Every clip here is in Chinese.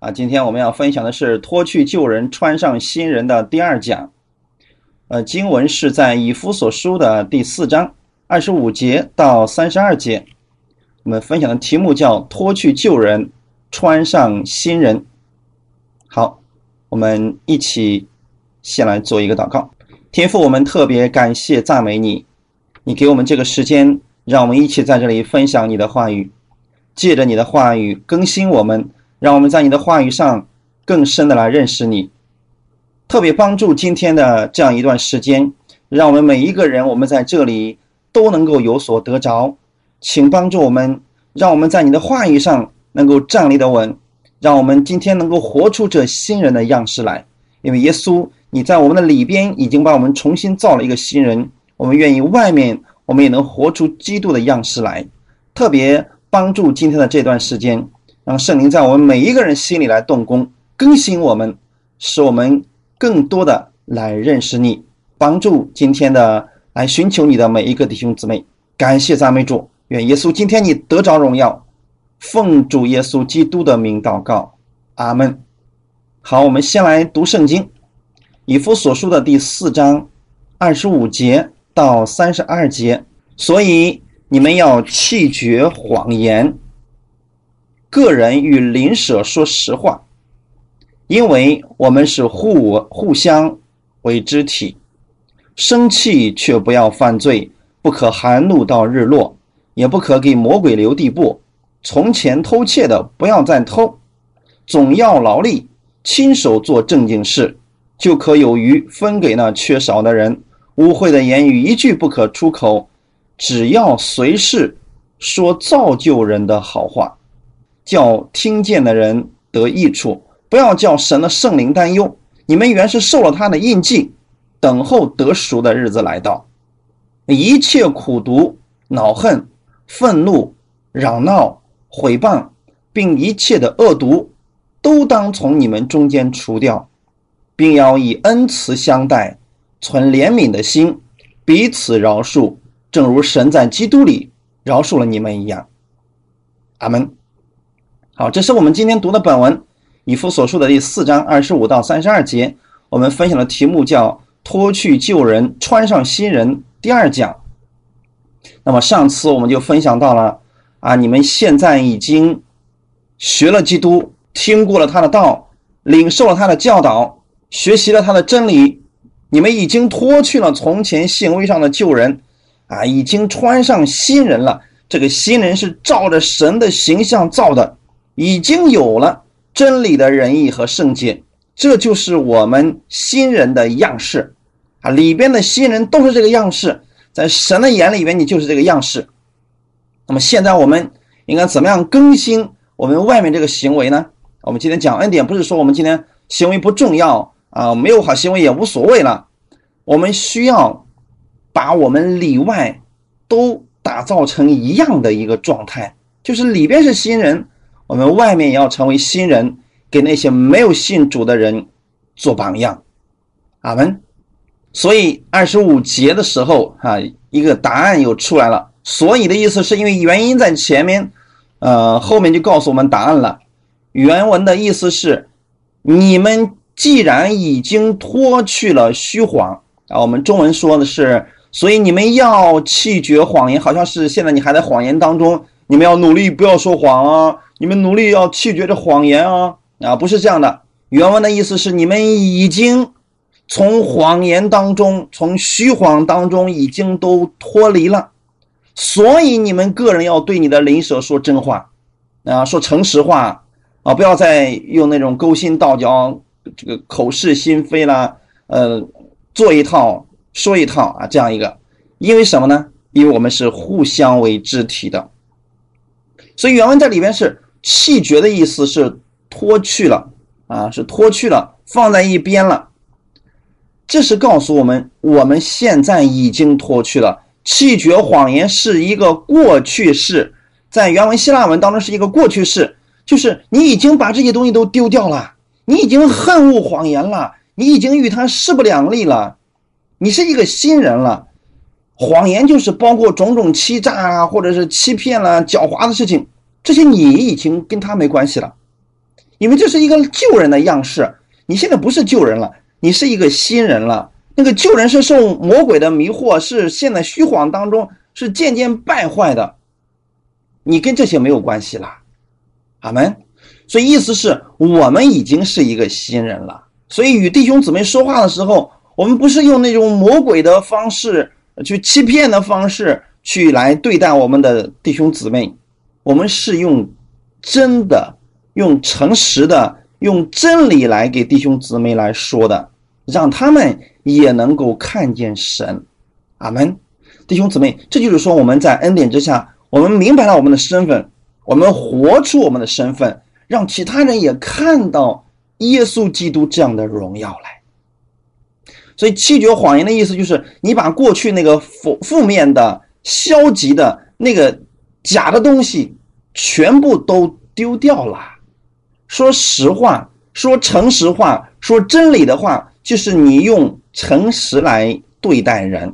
啊，今天我们要分享的是脱去旧人，穿上新人的第二讲。呃，经文是在以弗所书的第四章二十五节到三十二节。我们分享的题目叫脱去旧人，穿上新人。好，我们一起先来做一个祷告。天父，我们特别感谢赞美你，你给我们这个时间，让我们一起在这里分享你的话语。借着你的话语更新我们，让我们在你的话语上更深的来认识你。特别帮助今天的这样一段时间，让我们每一个人，我们在这里都能够有所得着。请帮助我们，让我们在你的话语上能够站立的稳，让我们今天能够活出这新人的样式来。因为耶稣，你在我们的里边已经把我们重新造了一个新人，我们愿意外面我们也能活出基督的样式来。特别。帮助今天的这段时间，让圣灵在我们每一个人心里来动工，更新我们，使我们更多的来认识你。帮助今天的来寻求你的每一个弟兄姊妹，感谢赞美主，愿耶稣今天你得着荣耀。奉主耶稣基督的名祷告，阿门。好，我们先来读圣经，以弗所书的第四章二十五节到三十二节，所以。你们要弃绝谎言，个人与邻舍说实话，因为我们是互互相为肢体。生气却不要犯罪，不可含怒到日落，也不可给魔鬼留地步。从前偷窃的不要再偷，总要劳力，亲手做正经事，就可有余分给那缺少的人。污秽的言语一句不可出口。只要随事说造就人的好话，叫听见的人得益处，不要叫神的圣灵担忧。你们原是受了他的印记，等候得赎的日子来到。一切苦毒、恼恨、愤怒、嚷闹、毁谤，并一切的恶毒，都当从你们中间除掉，并要以恩慈相待，存怜悯的心，彼此饶恕。正如神在基督里饶恕了你们一样，阿门。好，这是我们今天读的本文，以弗所述的第四章二十五到三十二节。我们分享的题目叫“脱去旧人，穿上新人”第二讲。那么上次我们就分享到了啊，你们现在已经学了基督，听过了他的道，领受了他的教导，学习了他的真理，你们已经脱去了从前行为上的旧人。啊，已经穿上新人了。这个新人是照着神的形象造的，已经有了真理的仁义和圣洁，这就是我们新人的样式。啊，里边的新人都是这个样式，在神的眼里边，你就是这个样式。那么现在我们应该怎么样更新我们外面这个行为呢？我们今天讲恩典，不是说我们今天行为不重要啊，没有好行为也无所谓了，我们需要。把我们里外都打造成一样的一个状态，就是里边是新人，我们外面也要成为新人，给那些没有信主的人做榜样。阿门。所以二十五节的时候，哈，一个答案又出来了。所以的意思是因为原因在前面，呃，后面就告诉我们答案了。原文的意思是，你们既然已经脱去了虚谎啊，我们中文说的是。所以你们要弃绝谎言，好像是现在你还在谎言当中，你们要努力不要说谎啊！你们努力要弃绝这谎言啊！啊，不是这样的。原文的意思是你们已经从谎言当中、从虚谎当中已经都脱离了，所以你们个人要对你的邻舍说真话，啊，说诚实话啊，不要再用那种勾心斗角、这个口是心非啦，呃，做一套。说一套啊，这样一个，因为什么呢？因为我们是互相为肢体的，所以原文在里边是弃绝的意思是脱去了啊，是脱去了，放在一边了。这是告诉我们，我们现在已经脱去了。弃绝谎言是一个过去式，在原文希腊文当中是一个过去式，就是你已经把这些东西都丢掉了，你已经恨恶谎言了，你已经与他势不两立了。你是一个新人了，谎言就是包括种种欺诈啊，或者是欺骗了、狡猾的事情，这些你已经跟他没关系了，因为这是一个旧人的样式。你现在不是旧人了，你是一个新人了。那个旧人是受魔鬼的迷惑，是现在虚晃当中，是渐渐败坏的。你跟这些没有关系了，阿门。所以意思是我们已经是一个新人了。所以与弟兄姊妹说话的时候，我们不是用那种魔鬼的方式去欺骗的方式去来对待我们的弟兄姊妹，我们是用真的、用诚实的。用真理来给弟兄姊妹来说的，让他们也能够看见神，阿门。弟兄姊妹，这就是说我们在恩典之下，我们明白了我们的身份，我们活出我们的身份，让其他人也看到耶稣基督这样的荣耀来。所以弃绝谎言的意思就是，你把过去那个负负面的、消极的那个假的东西全部都丢掉了。说实话，说诚实话，说真理的话，就是你用诚实来对待人。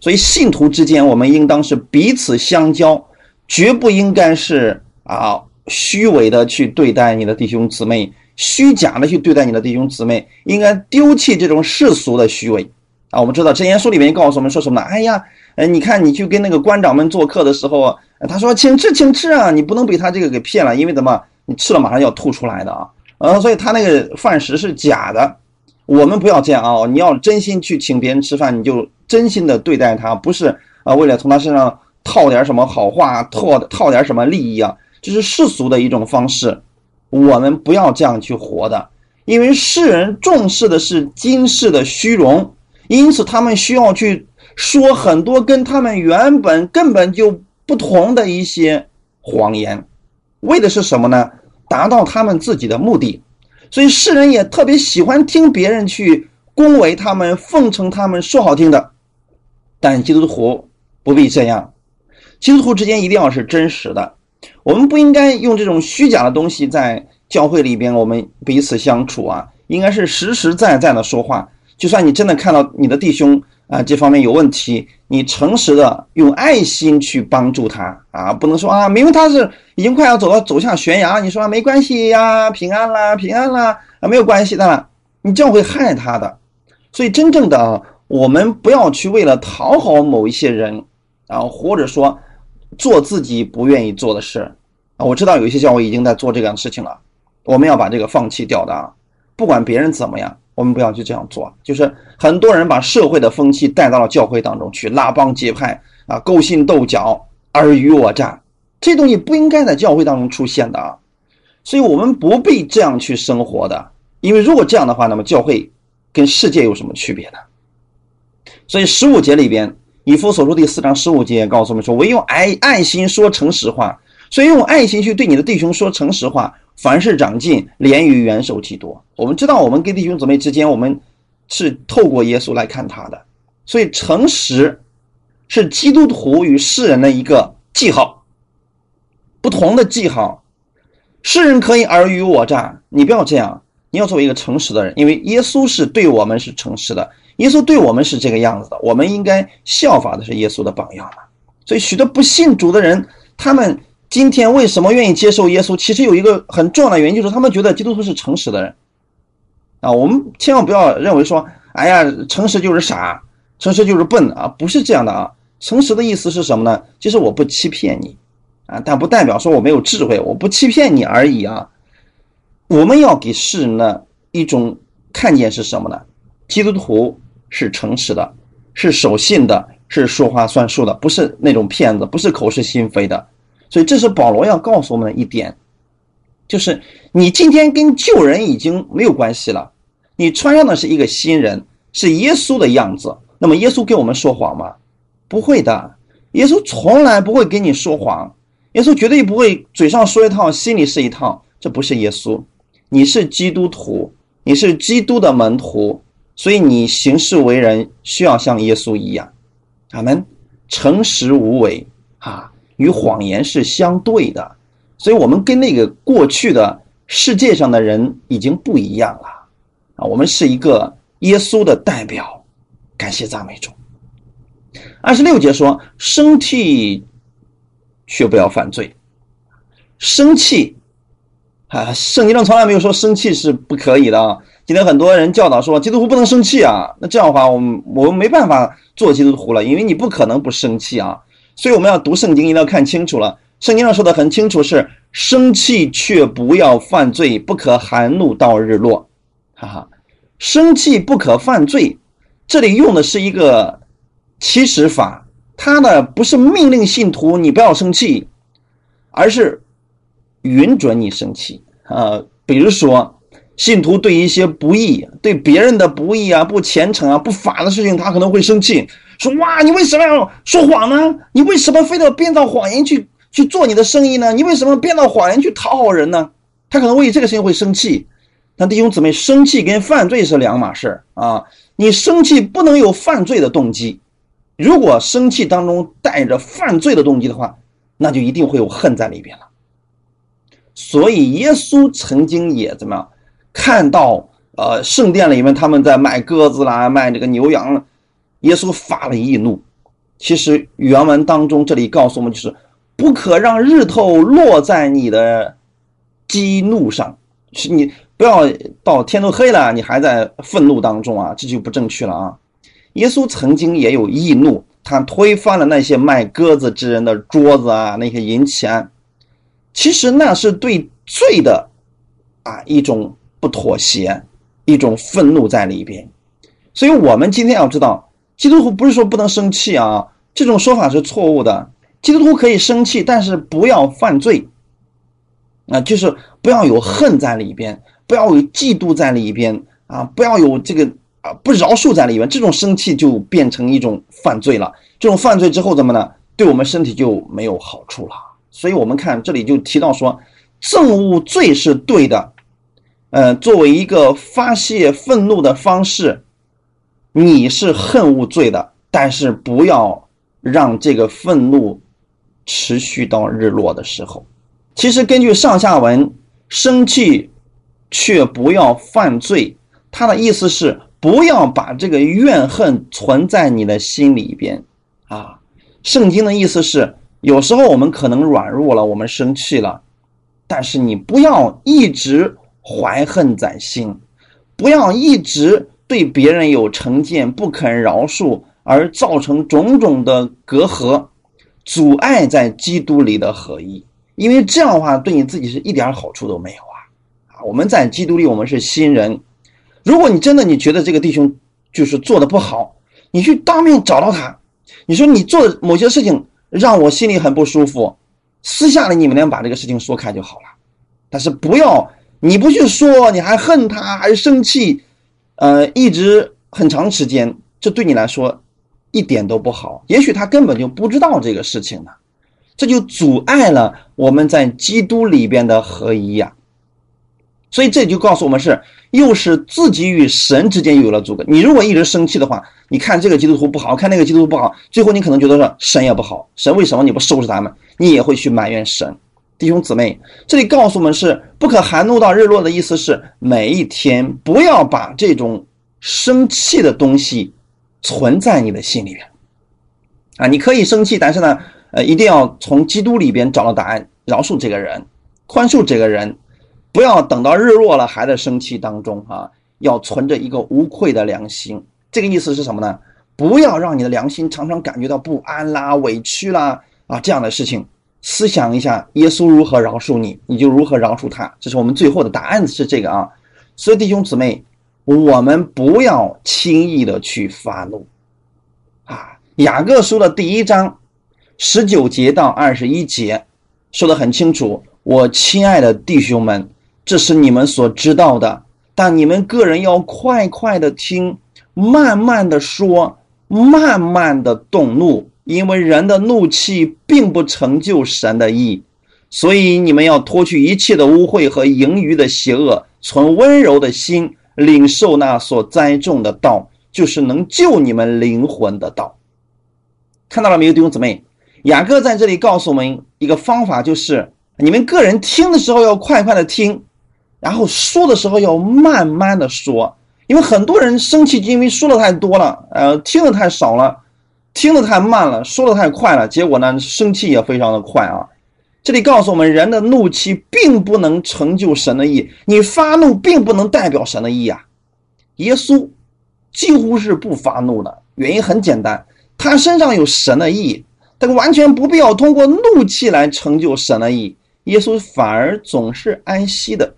所以信徒之间，我们应当是彼此相交，绝不应该是啊虚伪的去对待你的弟兄姊妹，虚假的去对待你的弟兄姊妹。应该丢弃这种世俗的虚伪啊！我们知道真言书里面告诉我们说什么呢？哎呀，呃，你看你去跟那个官长们做客的时候，他说请吃，请吃啊！你不能被他这个给骗了，因为怎么？你吃了马上要吐出来的啊，呃，所以他那个饭食是假的，我们不要这样啊！你要真心去请别人吃饭，你就真心的对待他，不是啊，为了从他身上套点什么好话，套套点什么利益啊，这是世俗的一种方式，我们不要这样去活的，因为世人重视的是今世的虚荣，因此他们需要去说很多跟他们原本根本就不同的一些谎言。为的是什么呢？达到他们自己的目的，所以世人也特别喜欢听别人去恭维他们、奉承他们，说好听的。但基督徒不必这样，基督徒之间一定要是真实的。我们不应该用这种虚假的东西在教会里边，我们彼此相处啊，应该是实实在在的说话。就算你真的看到你的弟兄。啊，这方面有问题，你诚实的用爱心去帮助他啊，不能说啊，明明他是已经快要走到走向悬崖，你说没关系呀，平安啦，平安啦，啊，没有关系的，你这样会害他的。所以真正的啊，我们不要去为了讨好某一些人啊，或者说做自己不愿意做的事啊。我知道有一些教会已经在做这样的事情了，我们要把这个放弃掉的啊，不管别人怎么样。我们不要去这样做，就是很多人把社会的风气带到了教会当中去，拉帮结派啊，勾心斗角，尔虞我诈，这东西不应该在教会当中出现的啊，所以我们不必这样去生活的，因为如果这样的话，那么教会跟世界有什么区别呢？所以十五节里边，以弗所书第四章十五节告诉我们说，唯用爱爱心说诚实话，所以用爱心去对你的弟兄说诚实话。凡事长进，连于元首基督。我们知道，我们跟弟兄姊妹之间，我们是透过耶稣来看他的，所以诚实是基督徒与世人的一个记号，不同的记号。世人可以尔虞我诈，你不要这样，你要作为一个诚实的人，因为耶稣是对我们是诚实的，耶稣对我们是这个样子的，我们应该效法的是耶稣的榜样嘛。所以，许多不信主的人，他们。今天为什么愿意接受耶稣？其实有一个很重要的原因，就是他们觉得基督徒是诚实的人啊。我们千万不要认为说，哎呀，诚实就是傻，诚实就是笨啊，不是这样的啊。诚实的意思是什么呢？就是我不欺骗你啊，但不代表说我没有智慧，我不欺骗你而已啊。我们要给世人的一种看见是什么呢？基督徒是诚实的，是守信的，是说话算数的，不是那种骗子，不是口是心非的。所以，这是保罗要告诉我们的一点，就是你今天跟旧人已经没有关系了，你穿上的是一个新人，是耶稣的样子。那么，耶稣跟我们说谎吗？不会的，耶稣从来不会跟你说谎，耶稣绝对不会嘴上说一套，心里是一套。这不是耶稣，你是基督徒，你是基督的门徒，所以你行事为人需要像耶稣一样，阿门，诚实无伪啊。与谎言是相对的，所以我们跟那个过去的世界上的人已经不一样了啊！我们是一个耶稣的代表，感谢赞美主。二十六节说：生气却不要犯罪，生气啊，圣经上从来没有说生气是不可以的啊。今天很多人教导说基督徒不能生气啊，那这样的话，我们我们没办法做基督徒了，因为你不可能不生气啊。所以我们要读圣经，一定要看清楚了。圣经上说的很清楚，是生气却不要犯罪，不可含怒到日落。哈哈，生气不可犯罪，这里用的是一个起始法，它呢不是命令信徒你不要生气，而是允准你生气啊。比如说，信徒对一些不义、对别人的不义啊、不虔诚啊、不法的事情，他可能会生气，说：“哇，你为什么要说谎呢？你为什么非得编造谎言去去做你的生意呢？你为什么编造谎言去讨好人呢？”他可能为这个事情会生气。但弟兄姊妹，生气跟犯罪是两码事啊！你生气不能有犯罪的动机，如果生气当中带着犯罪的动机的话，那就一定会有恨在里边了。所以耶稣曾经也怎么样，看到呃圣殿里面他们在卖鸽子啦，卖这个牛羊了，耶稣发了易怒。其实原文当中这里告诉我们，就是不可让日头落在你的激怒上，是你。不要到天都黑了，你还在愤怒当中啊，这就不正确了啊！耶稣曾经也有易怒，他推翻了那些卖鸽子之人的桌子啊，那些银钱，其实那是对罪的啊一种不妥协，一种愤怒在里边。所以，我们今天要知道，基督徒不是说不能生气啊，这种说法是错误的。基督徒可以生气，但是不要犯罪啊，就是不要有恨在里边。不要有嫉妒在里边啊！不要有这个啊不饶恕在里边，这种生气就变成一种犯罪了。这种犯罪之后怎么呢？对我们身体就没有好处了。所以，我们看这里就提到说，憎恶罪是对的。呃，作为一个发泄愤怒的方式，你是恨恶罪的，但是不要让这个愤怒持续到日落的时候。其实根据上下文，生气。却不要犯罪，他的意思是不要把这个怨恨存在你的心里边啊。圣经的意思是，有时候我们可能软弱了，我们生气了，但是你不要一直怀恨在心，不要一直对别人有成见，不肯饶恕，而造成种种的隔阂，阻碍在基督里的合一。因为这样的话，对你自己是一点好处都没有啊！啊。我们在基督里，我们是新人。如果你真的你觉得这个弟兄就是做的不好，你去当面找到他，你说你做某些事情让我心里很不舒服，私下里你们俩把这个事情说开就好了。但是不要你不去说，你还恨他，还生气，呃，一直很长时间，这对你来说一点都不好。也许他根本就不知道这个事情呢，这就阻碍了我们在基督里边的合一呀。所以这就告诉我们是，又是自己与神之间有了阻隔。你如果一直生气的话，你看这个基督徒不好，看那个基督徒不好，最后你可能觉得说神也不好，神为什么你不收拾他们？你也会去埋怨神。弟兄姊妹，这里告诉我们是不可含怒到日落的意思是，每一天不要把这种生气的东西存在你的心里边。啊，你可以生气，但是呢，呃，一定要从基督里边找到答案，饶恕这个人，宽恕这个人。不要等到日落了还在生气当中啊！要存着一个无愧的良心。这个意思是什么呢？不要让你的良心常常感觉到不安啦、委屈啦啊这样的事情。思想一下，耶稣如何饶恕你，你就如何饶恕他。这是我们最后的答案是这个啊。所以弟兄姊妹，我们不要轻易的去发怒啊。雅各书的第一章十九节到二十一节说的很清楚，我亲爱的弟兄们。这是你们所知道的，但你们个人要快快的听，慢慢的说，慢慢的动怒，因为人的怒气并不成就神的意。所以你们要脱去一切的污秽和盈余的邪恶，存温柔的心，领受那所栽种的道，就是能救你们灵魂的道。看到了没有，弟兄姊妹？雅各在这里告诉我们一个方法，就是你们个人听的时候要快快的听。然后说的时候要慢慢的说，因为很多人生气，因为说的太多了，呃，听的太少了，听的太慢了，说的太快了，结果呢，生气也非常的快啊。这里告诉我们，人的怒气并不能成就神的意，你发怒并不能代表神的意啊。耶稣几乎是不发怒的，原因很简单，他身上有神的意，但完全不必要通过怒气来成就神的意。耶稣反而总是安息的，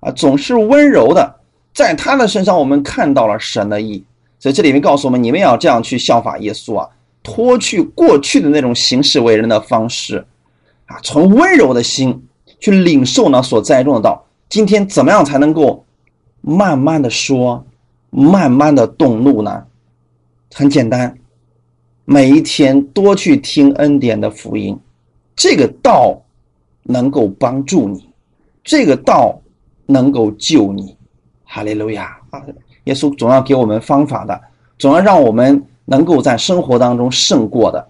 啊，总是温柔的，在他的身上我们看到了神的意。所以这里面告诉我们，你们也要这样去效法耶稣啊，脱去过去的那种行事为人的方式。啊，从温柔的心去领受呢所栽种的道。今天怎么样才能够慢慢的说，慢慢的动怒呢？很简单，每一天多去听恩典的福音，这个道能够帮助你，这个道能够救你。哈利路亚啊！耶稣总要给我们方法的，总要让我们能够在生活当中胜过的。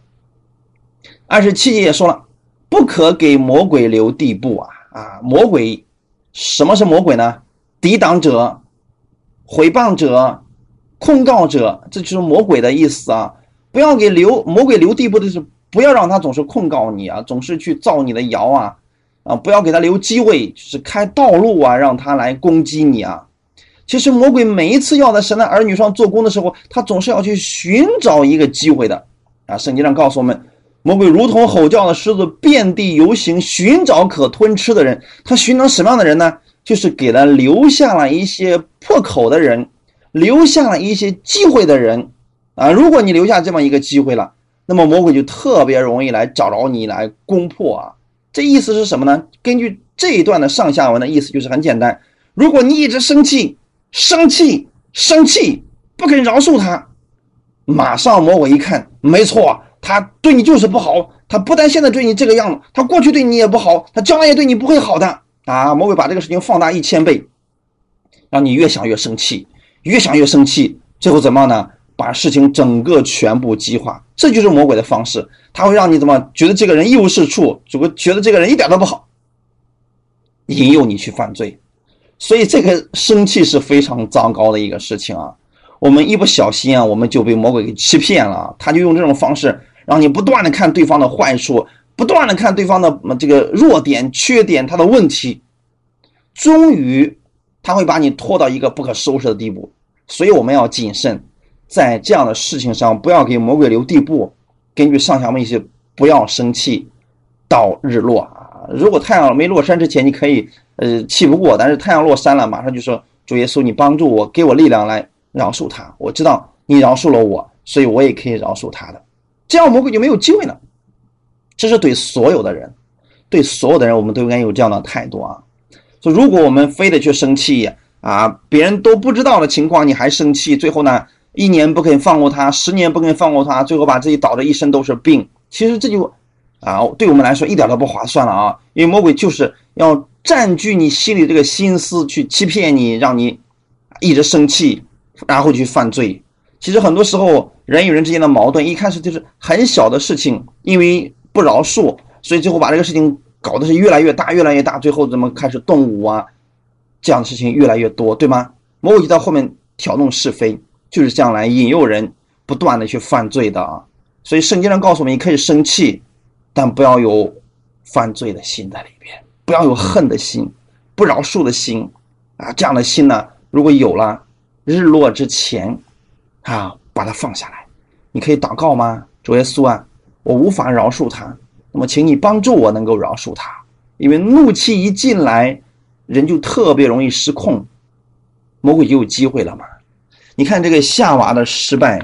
二十七节也说了。不可给魔鬼留地步啊！啊，魔鬼，什么是魔鬼呢？抵挡者、毁谤者、控告者，这就是魔鬼的意思啊！不要给留魔鬼留地步的是，不要让他总是控告你啊，总是去造你的谣啊，啊，不要给他留机会，就是开道路啊，让他来攻击你啊！其实魔鬼每一次要在神的儿女上做工的时候，他总是要去寻找一个机会的啊！圣经上告诉我们。魔鬼如同吼叫的狮子，遍地游行，寻找可吞吃的人。他寻找什么样的人呢？就是给了留下了一些破口的人，留下了一些机会的人。啊，如果你留下这么一个机会了，那么魔鬼就特别容易来找着你来攻破啊。这意思是什么呢？根据这一段的上下文的意思，就是很简单：如果你一直生气、生气、生气，不肯饶恕他，马上魔鬼一看，没错。他对你就是不好，他不但现在对你这个样子，他过去对你也不好，他将来也对你不会好的啊！魔鬼把这个事情放大一千倍，让你越想越生气，越想越生气，最后怎么样呢？把事情整个全部激化，这就是魔鬼的方式。他会让你怎么觉得这个人一无是处，就会觉得这个人一点都不好，引诱你去犯罪。所以这个生气是非常糟糕的一个事情啊！我们一不小心啊，我们就被魔鬼给欺骗了，他就用这种方式。让你不断的看对方的坏处，不断的看对方的这个弱点、缺点、他的问题，终于他会把你拖到一个不可收拾的地步。所以我们要谨慎，在这样的事情上不要给魔鬼留地步。根据上下文一些，不要生气到日落啊！如果太阳没落山之前，你可以呃气不过，但是太阳落山了，马上就说主耶稣，你帮助我，给我力量来饶恕他。我知道你饶恕了我，所以我也可以饶恕他的。这样魔鬼就没有机会了。这是对所有的人，对所有的人，我们都应该有这样的态度啊。说如果我们非得去生气啊，别人都不知道的情况你还生气，最后呢，一年不肯放过他，十年不肯放过他，最后把自己倒的一身都是病。其实这就啊，对我们来说一点都不划算了啊。因为魔鬼就是要占据你心里这个心思，去欺骗你，让你一直生气，然后去犯罪。其实很多时候。人与人之间的矛盾，一开始就是很小的事情，因为不饶恕，所以最后把这个事情搞得是越来越大，越来越大，最后怎么开始动武啊？这样的事情越来越多，对吗？魔鬼就在后面挑弄是非，就是这样来引诱人不断的去犯罪的啊。所以圣经上告诉我们，你可以生气，但不要有犯罪的心在里边，不要有恨的心，不饶恕的心啊。这样的心呢，如果有了，日落之前啊。把它放下来，你可以祷告吗？主耶稣啊，我无法饶恕他，那么请你帮助我能够饶恕他，因为怒气一进来，人就特别容易失控，魔鬼就有机会了嘛。你看这个夏娃的失败，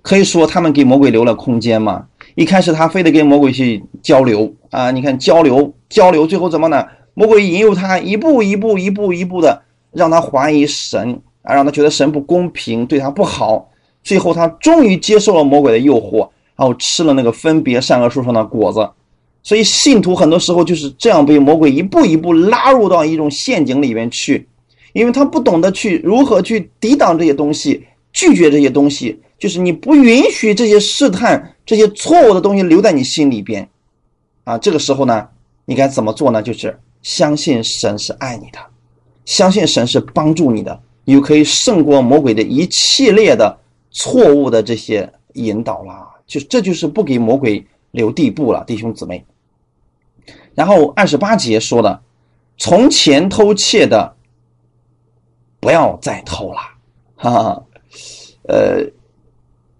可以说他们给魔鬼留了空间嘛。一开始他非得跟魔鬼去交流啊，你看交流交流，最后怎么呢？魔鬼引诱他一步一步一步一步的让他怀疑神啊，让他觉得神不公平，对他不好。最后，他终于接受了魔鬼的诱惑，然后吃了那个分别善恶树上的果子。所以，信徒很多时候就是这样被魔鬼一步一步拉入到一种陷阱里面去，因为他不懂得去如何去抵挡这些东西，拒绝这些东西，就是你不允许这些试探、这些错误的东西留在你心里边。啊，这个时候呢，你该怎么做呢？就是相信神是爱你的，相信神是帮助你的，你就可以胜过魔鬼的一系列的。错误的这些引导啦，就这就是不给魔鬼留地步了，弟兄姊妹。然后二十八节说的，从前偷窃的，不要再偷了，哈哈，呃，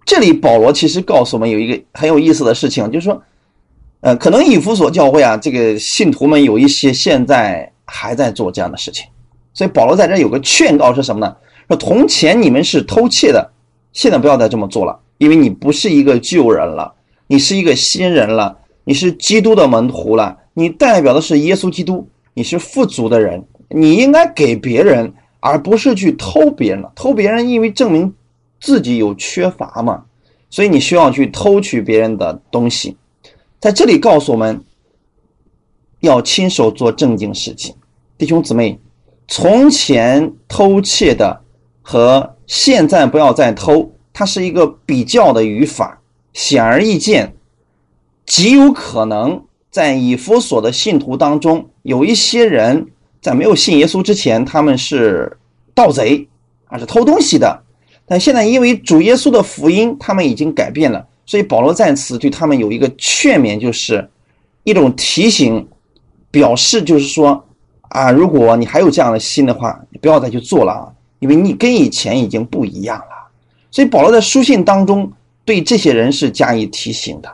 这里保罗其实告诉我们有一个很有意思的事情，就是说，呃，可能以弗所教会啊，这个信徒们有一些现在还在做这样的事情，所以保罗在这有个劝告是什么呢？说从前你们是偷窃的，现在不要再这么做了，因为你不是一个旧人了，你是一个新人了，你是基督的门徒了，你代表的是耶稣基督，你是富足的人，你应该给别人，而不是去偷别人了。偷别人，因为证明自己有缺乏嘛，所以你需要去偷取别人的东西。在这里告诉我们，要亲手做正经事情，弟兄姊妹，从前偷窃的。和现在不要再偷，它是一个比较的语法，显而易见，极有可能在以弗所的信徒当中，有一些人在没有信耶稣之前，他们是盗贼，啊是偷东西的，但现在因为主耶稣的福音，他们已经改变了，所以保罗在此对他们有一个劝勉，就是一种提醒，表示就是说啊，如果你还有这样的心的话，你不要再去做了啊。因为你跟以前已经不一样了，所以保罗在书信当中对这些人是加以提醒的，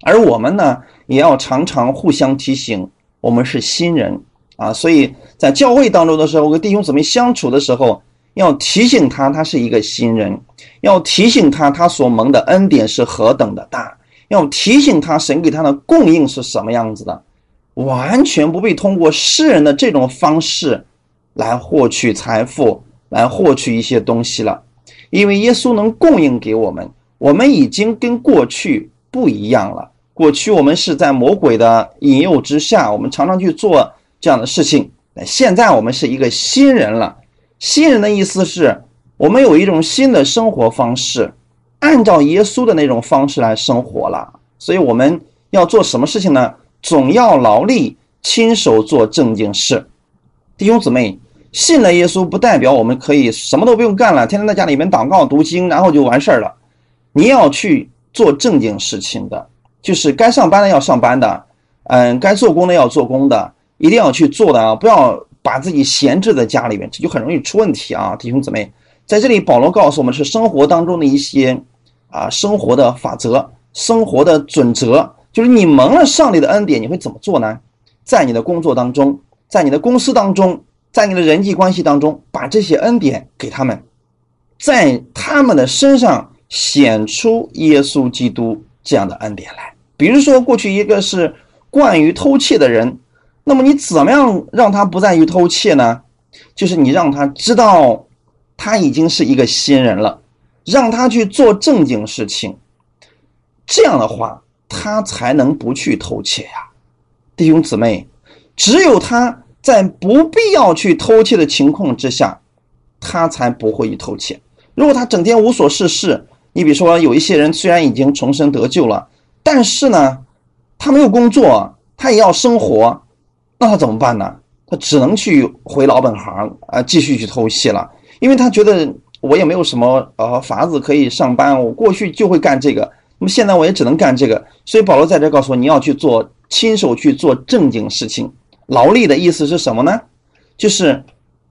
而我们呢，也要常常互相提醒，我们是新人啊，所以在教会当中的时候，跟弟兄姊妹相处的时候，要提醒他他是一个新人，要提醒他他所蒙的恩典是何等的大，要提醒他神给他的供应是什么样子的，完全不必通过世人的这种方式来获取财富。来获取一些东西了，因为耶稣能供应给我们，我们已经跟过去不一样了。过去我们是在魔鬼的引诱之下，我们常常去做这样的事情。现在我们是一个新人了。新人的意思是我们有一种新的生活方式，按照耶稣的那种方式来生活了。所以我们要做什么事情呢？总要劳力，亲手做正经事。弟兄姊妹。信了耶稣不代表我们可以什么都不用干了，天天在家里面祷告读经，然后就完事儿了。你要去做正经事情的，就是该上班的要上班的，嗯，该做工的要做工的，一定要去做的啊！不要把自己闲置在家里面，这就很容易出问题啊！弟兄姊妹，在这里保罗告诉我们是生活当中的一些啊生活的法则、生活的准则，就是你蒙了上帝的恩典，你会怎么做呢？在你的工作当中，在你的公司当中。在你的人际关系当中，把这些恩典给他们，在他们的身上显出耶稣基督这样的恩典来。比如说，过去一个是惯于偷窃的人，那么你怎么样让他不再于偷窃呢？就是你让他知道他已经是一个新人了，让他去做正经事情，这样的话他才能不去偷窃呀，弟兄姊妹，只有他。在不必要去偷窃的情况之下，他才不会去偷窃。如果他整天无所事事，你比如说有一些人虽然已经重生得救了，但是呢，他没有工作，他也要生活，那他怎么办呢？他只能去回老本行啊，继续去偷戏了。因为他觉得我也没有什么呃法子可以上班，我过去就会干这个，那么现在我也只能干这个。所以保罗在这告诉我，你要去做，亲手去做正经事情。劳力的意思是什么呢？就是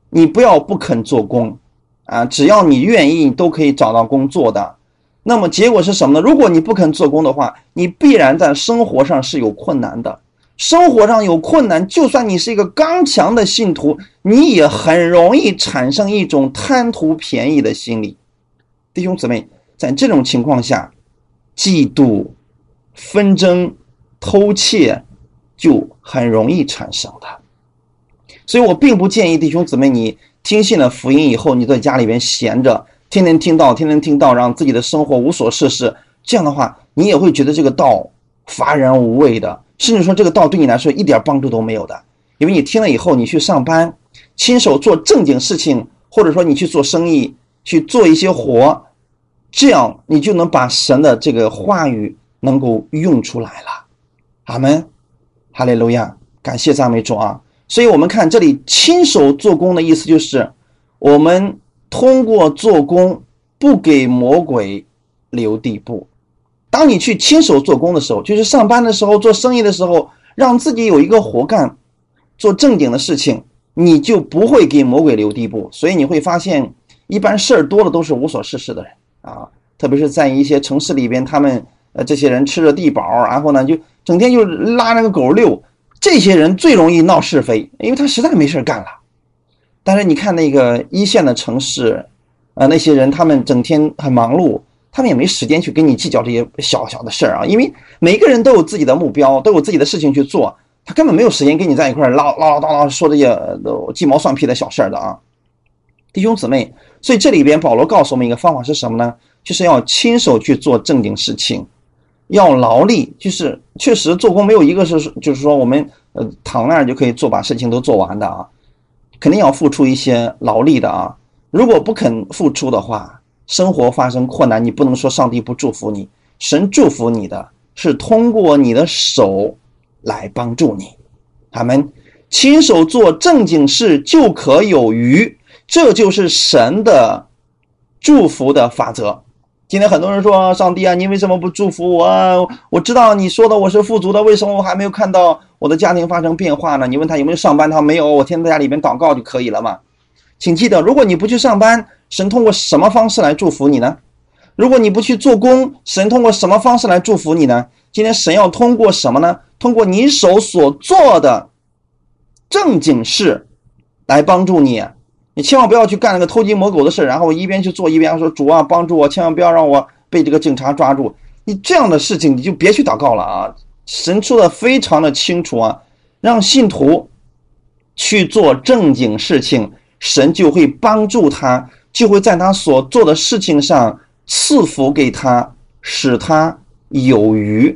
你不要不肯做工啊，只要你愿意，你都可以找到工作的。那么结果是什么呢？如果你不肯做工的话，你必然在生活上是有困难的。生活上有困难，就算你是一个刚强的信徒，你也很容易产生一种贪图便宜的心理。弟兄姊妹，在这种情况下，嫉妒、纷争、偷窃。就很容易产生的，所以我并不建议弟兄姊妹，你听信了福音以后，你在家里边闲着，天天听到，天天听到，让自己的生活无所事事，这样的话，你也会觉得这个道乏然无味的，甚至说这个道对你来说一点帮助都没有的，因为你听了以后，你去上班，亲手做正经事情，或者说你去做生意，去做一些活，这样你就能把神的这个话语能够用出来了，阿门。哈利路亚，感谢赞美主啊！所以，我们看这里亲手做工的意思，就是我们通过做工不给魔鬼留地步。当你去亲手做工的时候，就是上班的时候、做生意的时候，让自己有一个活干，做正经的事情，你就不会给魔鬼留地步。所以你会发现，一般事儿多的都是无所事事的人啊，特别是在一些城市里边，他们呃这些人吃着地饱，然后呢就整天就拉那个狗遛，这些人最容易闹是非，因为他实在没事干了。但是你看那个一线的城市，啊那些人他们整天很忙碌。他们也没时间去跟你计较这些小小的事儿啊，因为每个人都有自己的目标，都有自己的事情去做，他根本没有时间跟你在一块儿唠唠唠叨叨说这些鸡毛蒜皮的小事儿的啊，弟兄姊妹。所以这里边保罗告诉我们一个方法是什么呢？就是要亲手去做正经事情，要劳力，就是确实做工没有一个是就是说我们呃躺那儿就可以做把事情都做完的啊，肯定要付出一些劳力的啊，如果不肯付出的话。生活发生困难，你不能说上帝不祝福你，神祝福你的是通过你的手来帮助你。他们亲手做正经事就可有余，这就是神的祝福的法则。今天很多人说：“上帝啊，你为什么不祝福我？我知道你说的我是富足的，为什么我还没有看到我的家庭发生变化呢？”你问他有没有上班，他说没有，我天天在家里边祷告就可以了嘛。请记得，如果你不去上班，神通过什么方式来祝福你呢？如果你不去做工，神通过什么方式来祝福你呢？今天神要通过什么呢？通过你手所做的正经事来帮助你。你千万不要去干那个偷鸡摸狗的事然后一边去做一边说主啊帮助我，千万不要让我被这个警察抓住。你这样的事情你就别去祷告了啊！神说的非常的清楚啊，让信徒去做正经事情。神就会帮助他，就会在他所做的事情上赐福给他，使他有余。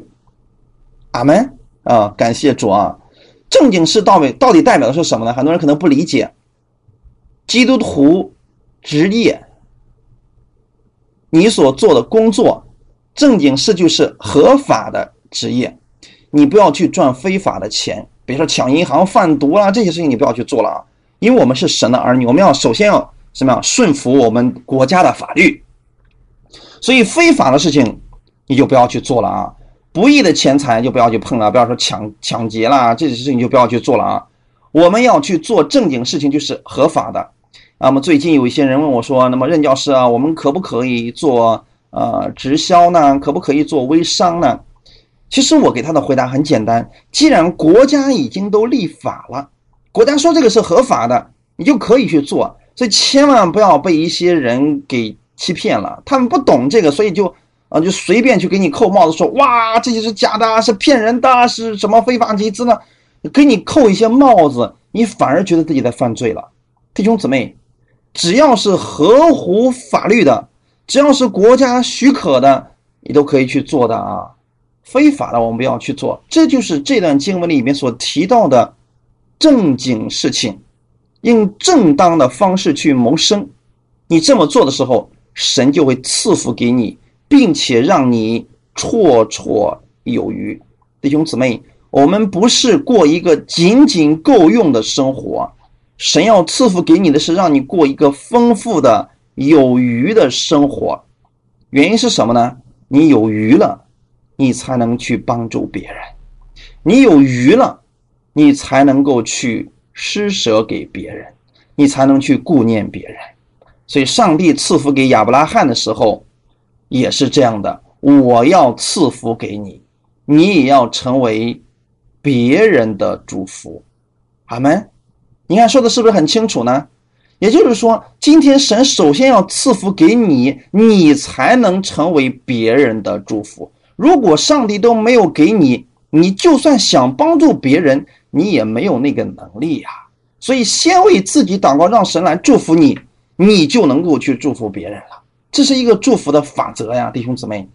阿门啊！感谢主啊！正经事到底到底代表的是什么呢？很多人可能不理解。基督徒职业，你所做的工作，正经事就是合法的职业，你不要去赚非法的钱，比如说抢银行、贩毒啊这些事情，你不要去做了啊。因为我们是神的儿女，我们要首先要什么样顺服我们国家的法律，所以非法的事情你就不要去做了啊，不义的钱财就不要去碰了，不要说抢抢劫啦，这些事情就不要去做了啊。我们要去做正经事情，就是合法的。那么最近有一些人问我说，那么任教师啊，我们可不可以做呃直销呢？可不可以做微商呢？其实我给他的回答很简单，既然国家已经都立法了。国家说这个是合法的，你就可以去做，所以千万不要被一些人给欺骗了。他们不懂这个，所以就啊就随便去给你扣帽子，说哇这些是假的，是骗人的，是什么非法集资呢？给你扣一些帽子，你反而觉得自己在犯罪了。弟兄姊妹，只要是合乎法律的，只要是国家许可的，你都可以去做的啊。非法的我们不要去做。这就是这段经文里面所提到的。正经事情，用正当的方式去谋生，你这么做的时候，神就会赐福给你，并且让你绰绰有余。弟兄姊妹，我们不是过一个仅仅够用的生活，神要赐福给你的是让你过一个丰富的、有余的生活。原因是什么呢？你有余了，你才能去帮助别人，你有余了。你才能够去施舍给别人，你才能去顾念别人。所以，上帝赐福给亚伯拉罕的时候，也是这样的。我要赐福给你，你也要成为别人的祝福。阿门。你看说的是不是很清楚呢？也就是说，今天神首先要赐福给你，你才能成为别人的祝福。如果上帝都没有给你，你就算想帮助别人。你也没有那个能力呀，所以先为自己祷告，让神来祝福你，你就能够去祝福别人了。这是一个祝福的法则呀，弟兄姊妹。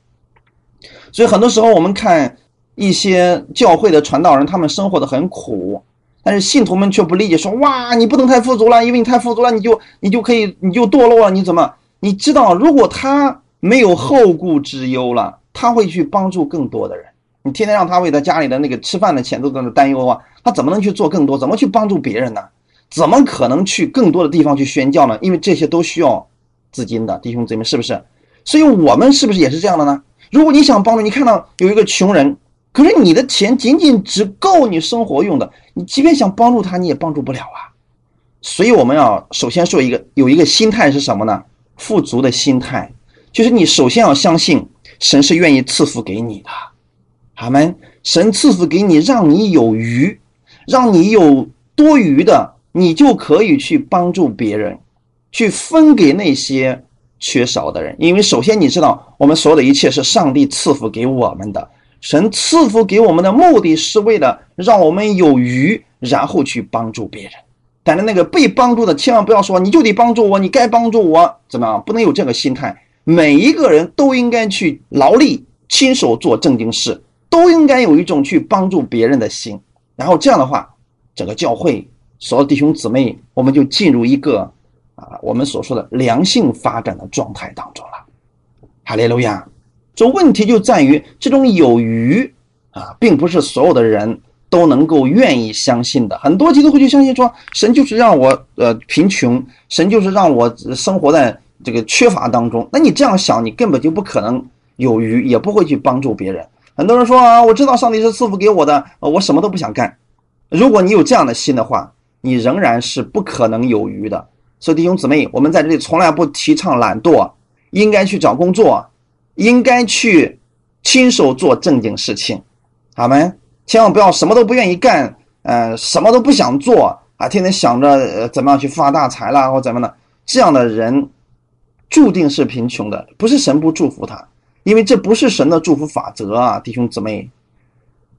所以很多时候我们看一些教会的传道人，他们生活的很苦，但是信徒们却不理解，说哇，你不能太富足了，因为你太富足了，你就你就可以你就堕落了，你怎么？你知道，如果他没有后顾之忧了，他会去帮助更多的人。你天天让他为他家里的那个吃饭的钱都在那担忧啊，他怎么能去做更多？怎么去帮助别人呢？怎么可能去更多的地方去宣教呢？因为这些都需要资金的，弟兄姊妹是不是？所以我们是不是也是这样的呢？如果你想帮助，你看到有一个穷人，可是你的钱仅仅只够你生活用的，你即便想帮助他，你也帮助不了啊。所以我们要首先说一个有一个心态是什么呢？富足的心态，就是你首先要相信神是愿意赐福给你的，好们，神赐福给你，让你有余，让你有多余的，你就可以去帮助别人，去分给那些缺少的人。因为首先你知道，我们所有的一切是上帝赐福给我们的，神赐福给我们的目的是为了让我们有余，然后去帮助别人。但是那个被帮助的，千万不要说你就得帮助我，你该帮助我，怎么样？不能有这个心态。每一个人都应该去劳力，亲手做正经事，都应该有一种去帮助别人的心。然后这样的话，整个教会所有弟兄姊妹，我们就进入一个啊，我们所说的良性发展的状态当中了。哈利路亚！这问题就在于这种有余啊，并不是所有的人。都能够愿意相信的，很多基督徒就相信说，神就是让我呃贫穷，神就是让我生活在这个缺乏当中。那你这样想，你根本就不可能有余，也不会去帮助别人。很多人说啊，我知道上帝是赐福给我的，我什么都不想干。如果你有这样的心的话，你仍然是不可能有余的。所以弟兄姊妹，我们在这里从来不提倡懒惰，应该去找工作，应该去亲手做正经事情，好没？千万不要什么都不愿意干，呃，什么都不想做啊，天天想着怎么样去发大财啦，或怎么的，这样的人注定是贫穷的，不是神不祝福他，因为这不是神的祝福法则啊，弟兄姊妹。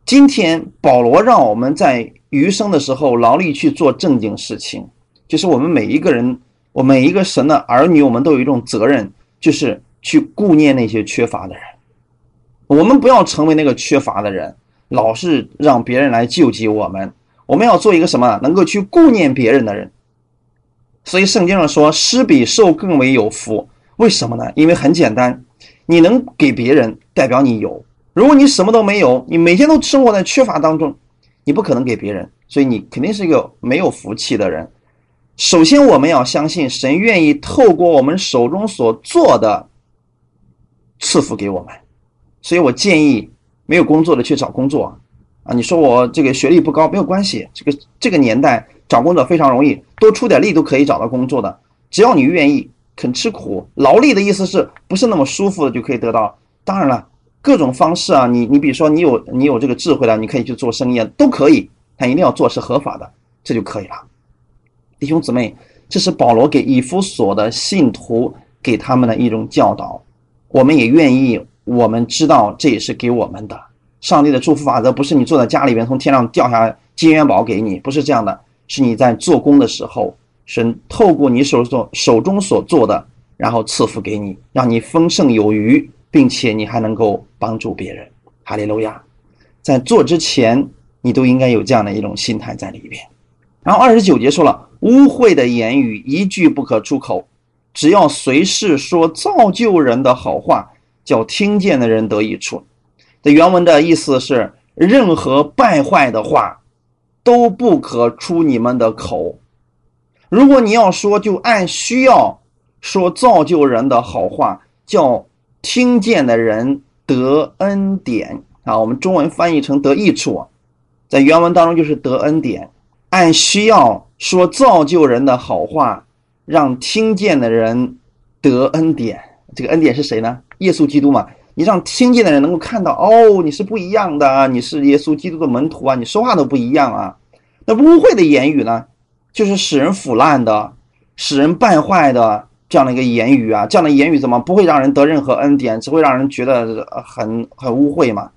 今天保罗让我们在余生的时候劳力去做正经事情，就是我们每一个人，我每一个神的儿女，我们都有一种责任，就是去顾念那些缺乏的人，我们不要成为那个缺乏的人。老是让别人来救济我们，我们要做一个什么？能够去顾念别人的人。所以圣经上说，施比受更为有福。为什么呢？因为很简单，你能给别人，代表你有。如果你什么都没有，你每天都生活在缺乏当中，你不可能给别人，所以你肯定是一个没有福气的人。首先，我们要相信神愿意透过我们手中所做的赐福给我们。所以我建议。没有工作的去找工作，啊，你说我这个学历不高没有关系，这个这个年代找工作非常容易，多出点力都可以找到工作的，只要你愿意肯吃苦劳力的意思是不是那么舒服的就可以得到？当然了，各种方式啊，你你比如说你有你有这个智慧了，你可以去做生意都可以，但一定要做是合法的，这就可以了。弟兄姊妹，这是保罗给以弗所的信徒给他们的一种教导，我们也愿意。我们知道这也是给我们的上帝的祝福法则，不是你坐在家里边从天上掉下来金元宝给你，不是这样的，是你在做工的时候，神透过你手所手中所做的，然后赐福给你，让你丰盛有余，并且你还能够帮助别人。哈利路亚！在做之前，你都应该有这样的一种心态在里边。然后二十九节说了，污秽的言语一句不可出口，只要随时说造就人的好话。叫听见的人得益处。这原文的意思是：任何败坏的话都不可出你们的口。如果你要说，就按需要说造就人的好话，叫听见的人得恩典啊。我们中文翻译成得益处，在原文当中就是得恩典。按需要说造就人的好话，让听见的人得恩典。这个恩典是谁呢？耶稣基督嘛，你让听见的人能够看到，哦，你是不一样的，你是耶稣基督的门徒啊，你说话都不一样啊。那污秽的言语呢，就是使人腐烂的、使人败坏的这样的一个言语啊。这样的言语怎么不会让人得任何恩典，只会让人觉得很很污秽嘛？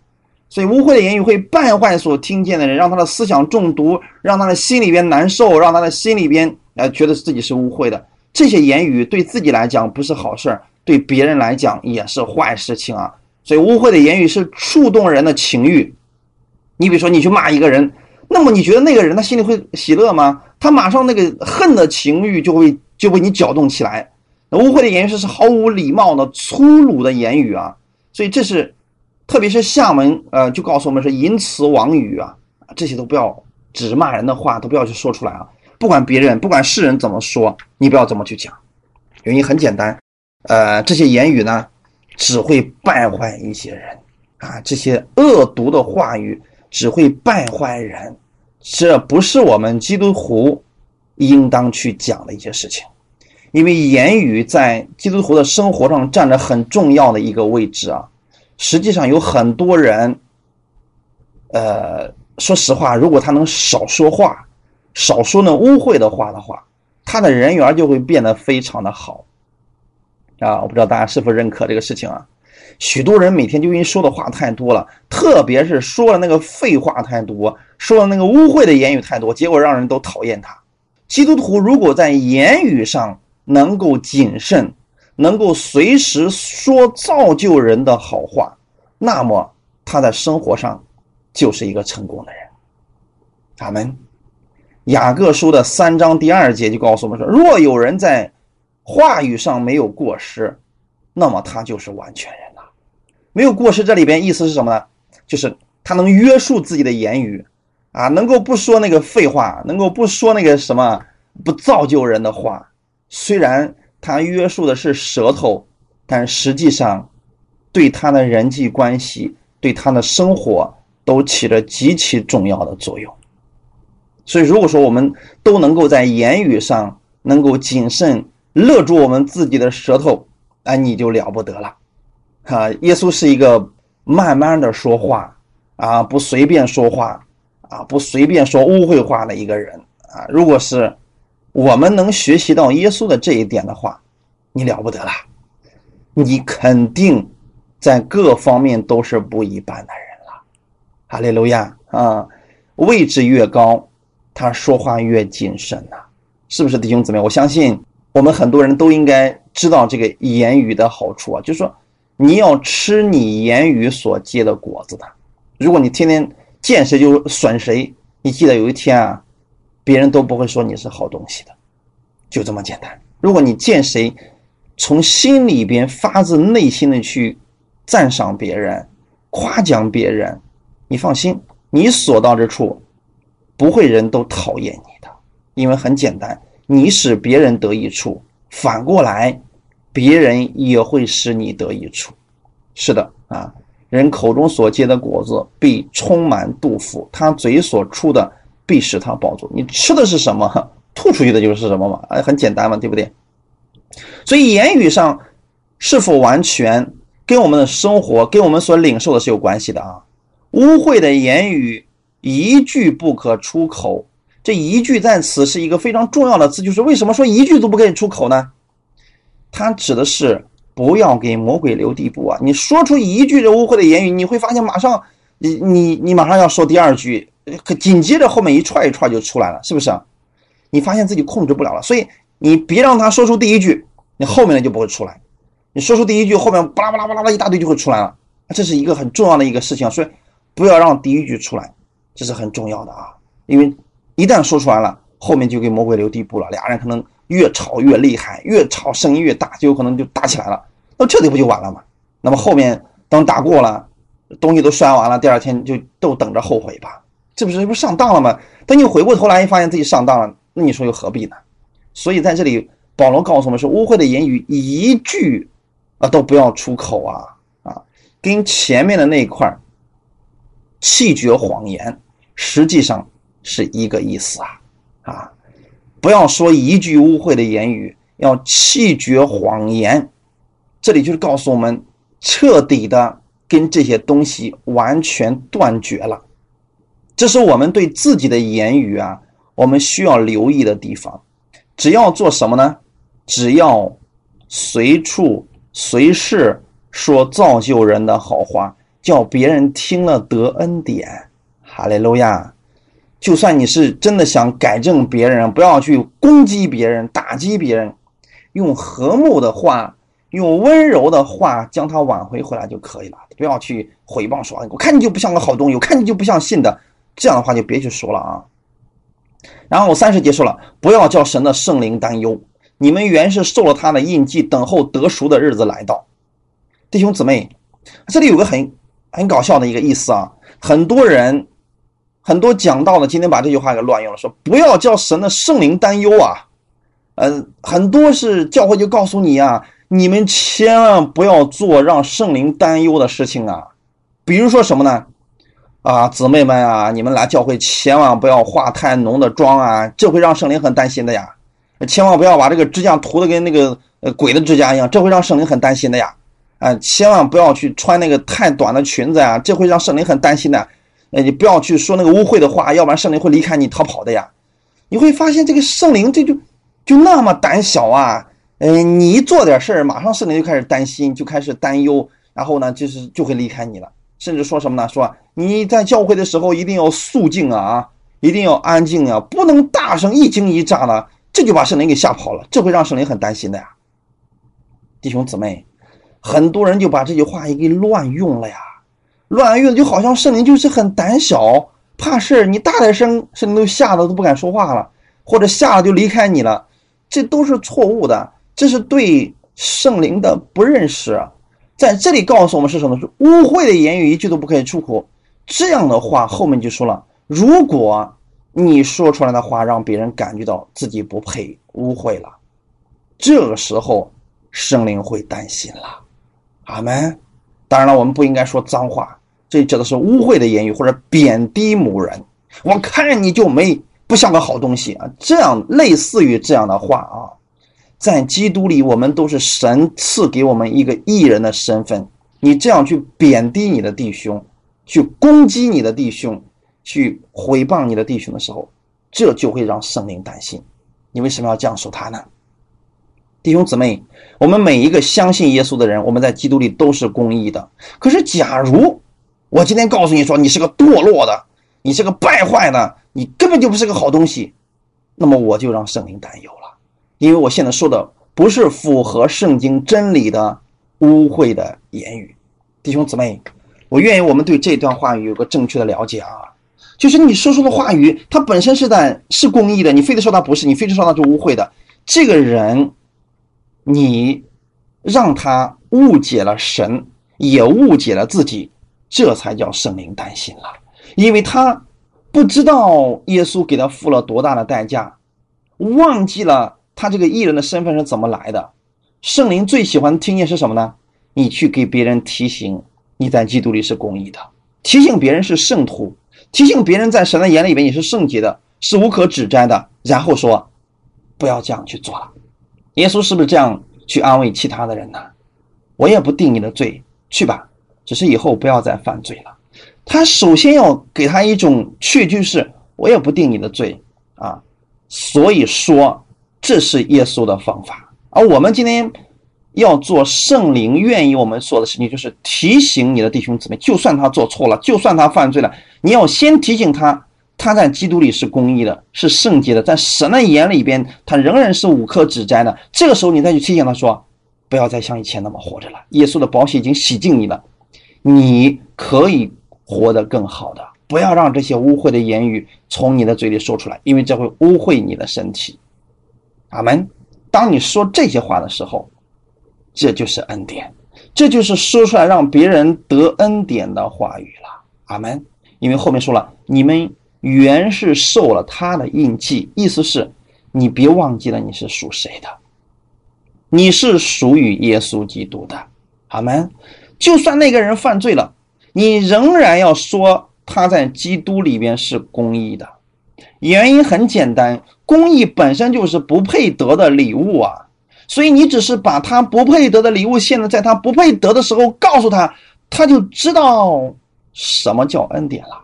所以污秽的言语会败坏所听见的人，让他的思想中毒，让他的心里边难受，让他的心里边呃觉得自己是污秽的。这些言语对自己来讲不是好事儿。对别人来讲也是坏事情啊，所以污秽的言语是触动人的情欲。你比如说，你去骂一个人，那么你觉得那个人他心里会喜乐吗？他马上那个恨的情欲就会就被你搅动起来。那污秽的言语是毫无礼貌的粗鲁的言语啊，所以这是，特别是厦门呃，就告诉我们是淫词妄语啊，这些都不要指骂人的话都不要去说出来啊，不管别人不管世人怎么说，你不要这么去讲，原因很简单。呃，这些言语呢，只会败坏一些人。啊，这些恶毒的话语只会败坏人，这不是我们基督徒应当去讲的一些事情。因为言语在基督徒的生活上占着很重要的一个位置啊。实际上有很多人，呃，说实话，如果他能少说话，少说那污秽的话的话，他的人缘就会变得非常的好。啊，我不知道大家是否认可这个事情啊？许多人每天就因为说的话太多了，特别是说了那个废话太多，说了那个污秽的言语太多，结果让人都讨厌他。基督徒如果在言语上能够谨慎，能够随时说造就人的好话，那么他在生活上就是一个成功的人。阿门。雅各书的三章第二节就告诉我们说：若有人在话语上没有过失，那么他就是完全人。没有过失，这里边意思是什么呢？就是他能约束自己的言语，啊，能够不说那个废话，能够不说那个什么不造就人的话。虽然他约束的是舌头，但实际上对他的人际关系、对他的生活都起着极其重要的作用。所以，如果说我们都能够在言语上能够谨慎。勒住我们自己的舌头，哎，你就了不得了，啊！耶稣是一个慢慢的说话，啊，不随便说话，啊，不随便说污秽话的一个人，啊！如果是我们能学习到耶稣的这一点的话，你了不得了，你肯定在各方面都是不一般的人了。哈利路亚啊！位置越高，他说话越谨慎呐，是不是弟兄姊妹？我相信。我们很多人都应该知道这个言语的好处啊，就是说，你要吃你言语所结的果子的。如果你天天见谁就损谁，你记得有一天啊，别人都不会说你是好东西的，就这么简单。如果你见谁，从心里边发自内心的去赞赏别人、夸奖别人，你放心，你所到之处，不会人都讨厌你的，因为很简单。你使别人得益处，反过来，别人也会使你得益处。是的啊，人口中所结的果子必充满肚腹，他嘴所出的必使他饱足。你吃的是什么，吐出去的就是什么嘛？哎，很简单嘛，对不对？所以言语上是否完全，跟我们的生活，跟我们所领受的是有关系的啊。污秽的言语一句不可出口。这一句在此是一个非常重要的字，就是为什么说一句都不可以出口呢？它指的是不要给魔鬼留地步啊！你说出一句这污秽的言语，你会发现马上你你你马上要说第二句，可紧接着后面一串一串就出来了，是不是？你发现自己控制不了了，所以你别让他说出第一句，你后面的就不会出来。你说出第一句，后面巴拉巴拉巴拉巴拉一大堆就会出来了，这是一个很重要的一个事情，所以不要让第一句出来，这是很重要的啊，因为。一旦说出来了，后面就给魔鬼留地步了。俩人可能越吵越厉害，越吵声音越大，就有可能就打起来了。那这里不就完了吗？那么后面等打过了，东西都摔完了，第二天就都等着后悔吧。这不是不上当了吗？等你回过头来，一发现自己上当了，那你说又何必呢？所以在这里，保罗告诉我们是污秽的言语一句啊都不要出口啊啊，跟前面的那一块气绝谎言，实际上。是一个意思啊，啊，不要说一句污秽的言语，要弃绝谎言。这里就是告诉我们，彻底的跟这些东西完全断绝了。这是我们对自己的言语啊，我们需要留意的地方。只要做什么呢？只要随处随事说造就人的好话，叫别人听了得恩典。哈利路亚。就算你是真的想改正别人，不要去攻击别人、打击别人，用和睦的话、用温柔的话将他挽回回来就可以了。不要去诽谤说：“我看你就不像个好东西，我看你就不像信的。”这样的话就别去说了啊。然后三十结束了，不要叫神的圣灵担忧，你们原是受了他的印记，等候得赎的日子来到。弟兄姊妹，这里有个很很搞笑的一个意思啊，很多人。很多讲道的今天把这句话给乱用了，说不要叫神的圣灵担忧啊，嗯，很多是教会就告诉你啊，你们千万不要做让圣灵担忧的事情啊，比如说什么呢？啊，姊妹们啊，你们来教会千万不要化太浓的妆啊，这会让圣灵很担心的呀。千万不要把这个指甲涂的跟那个呃鬼的指甲一样，这会让圣灵很担心的呀。啊，千万不要去穿那个太短的裙子啊，这会让圣灵很担心的。呃，你不要去说那个污秽的话，要不然圣灵会离开你逃跑的呀。你会发现这个圣灵这就就那么胆小啊。嗯，你一做点事儿，马上圣灵就开始担心，就开始担忧，然后呢，就是就会离开你了，甚至说什么呢？说你在教会的时候一定要肃静，啊，一定要安静啊，不能大声一惊一乍的，这就把圣灵给吓跑了，这会让圣灵很担心的呀。弟兄姊妹，很多人就把这句话也给乱用了呀，乱用就好像圣灵就是很胆小，怕事你大点声，圣灵都吓得都不敢说话了，或者吓了就离开你了，这都是错误的。这是对圣灵的不认识，在这里告诉我们是什么？是污秽的言语一句都不可以出口。这样的话，后面就说了：如果你说出来的话让别人感觉到自己不配、污秽了，这个时候圣灵会担心了。阿门。当然了，我们不应该说脏话，这指的是污秽的言语或者贬低某人。我看你就没不像个好东西啊，这样类似于这样的话啊。在基督里，我们都是神赐给我们一个艺人的身份。你这样去贬低你的弟兄，去攻击你的弟兄，去毁谤你的弟兄的时候，这就会让圣灵担心。你为什么要这样说他呢？弟兄姊妹，我们每一个相信耶稣的人，我们在基督里都是公义的。可是，假如我今天告诉你说你是个堕落的，你是个败坏的，你根本就不是个好东西，那么我就让圣灵担忧了。因为我现在说的不是符合圣经真理的污秽的言语，弟兄姊妹，我愿意我们对这段话语有个正确的了解啊，就是你说出的话语，它本身是在是公义的，你非得说它不是，你非得说它是污秽的，这个人，你让他误解了神，也误解了自己，这才叫圣灵担心了，因为他不知道耶稣给他付了多大的代价，忘记了。他这个艺人的身份是怎么来的？圣灵最喜欢听见是什么呢？你去给别人提醒你在基督里是公义的，提醒别人是圣徒，提醒别人在神的眼里边你是圣洁的，是无可指摘的。然后说，不要这样去做了。耶稣是不是这样去安慰其他的人呢？我也不定你的罪，去吧，只是以后不要再犯罪了。他首先要给他一种确据，是我也不定你的罪啊。所以说。这是耶稣的方法，而我们今天要做圣灵愿意我们做的事情，就是提醒你的弟兄姊妹，就算他做错了，就算他犯罪了，你要先提醒他，他在基督里是公义的，是圣洁的，在神的眼里边，他仍然是无可指摘的。这个时候，你再去提醒他说，不要再像以前那么活着了，耶稣的宝血已经洗净你了，你可以活得更好的。不要让这些污秽的言语从你的嘴里说出来，因为这会污秽你的身体。阿门。当你说这些话的时候，这就是恩典，这就是说出来让别人得恩典的话语了。阿门。因为后面说了，你们原是受了他的印记，意思是，你别忘记了你是属谁的，你是属于耶稣基督的。阿门。就算那个人犯罪了，你仍然要说他在基督里边是公义的。原因很简单。公益本身就是不配得的礼物啊，所以你只是把他不配得的礼物现在在他不配得的时候告诉他，他就知道什么叫恩典了。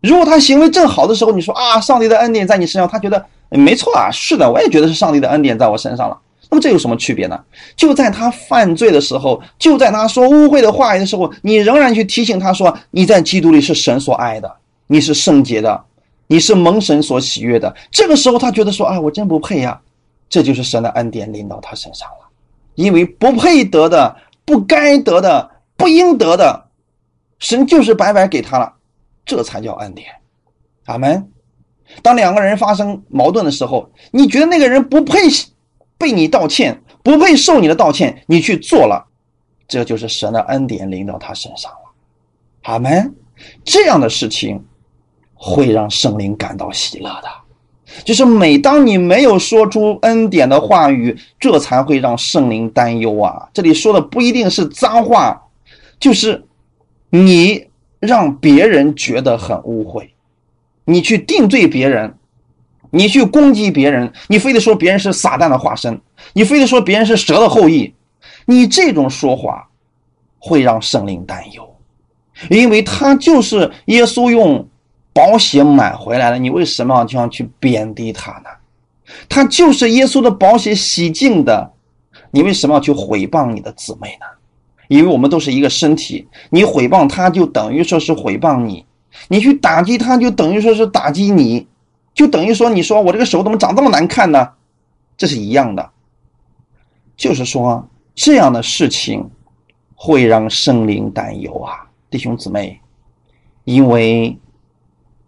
如果他行为正好的时候，你说啊，上帝的恩典在你身上，他觉得没错啊，是的，我也觉得是上帝的恩典在我身上了。那么这有什么区别呢？就在他犯罪的时候，就在他说污秽的话语的时候，你仍然去提醒他说，你在基督里是神所爱的，你是圣洁的。你是蒙神所喜悦的，这个时候他觉得说啊，我真不配呀，这就是神的恩典临到他身上了，因为不配得的、不该得的、不应得的，神就是白白给他了，这才叫恩典。阿门。当两个人发生矛盾的时候，你觉得那个人不配被你道歉，不配受你的道歉，你去做了，这就是神的恩典临到他身上了。阿门。这样的事情。会让圣灵感到喜乐的，就是每当你没有说出恩典的话语，这才会让圣灵担忧啊。这里说的不一定是脏话，就是你让别人觉得很污秽，你去定罪别人，你去攻击别人，你非得说别人是撒旦的化身，你非得说别人是蛇的后裔，你这种说话会让圣灵担忧，因为他就是耶稣用宝血买回来的，你为什么就要去贬低他呢？他就是耶稣的宝血洗净的，你为什么要去毁谤你的姊妹呢？因为我们都是一个身体，你毁谤他就等于说是毁谤你，你去打击他就等于说是打击你，就等于说你说我这个手怎么长这么难看呢？这是一样的，就是说这样的事情会让圣灵担忧啊，弟兄姊妹，因为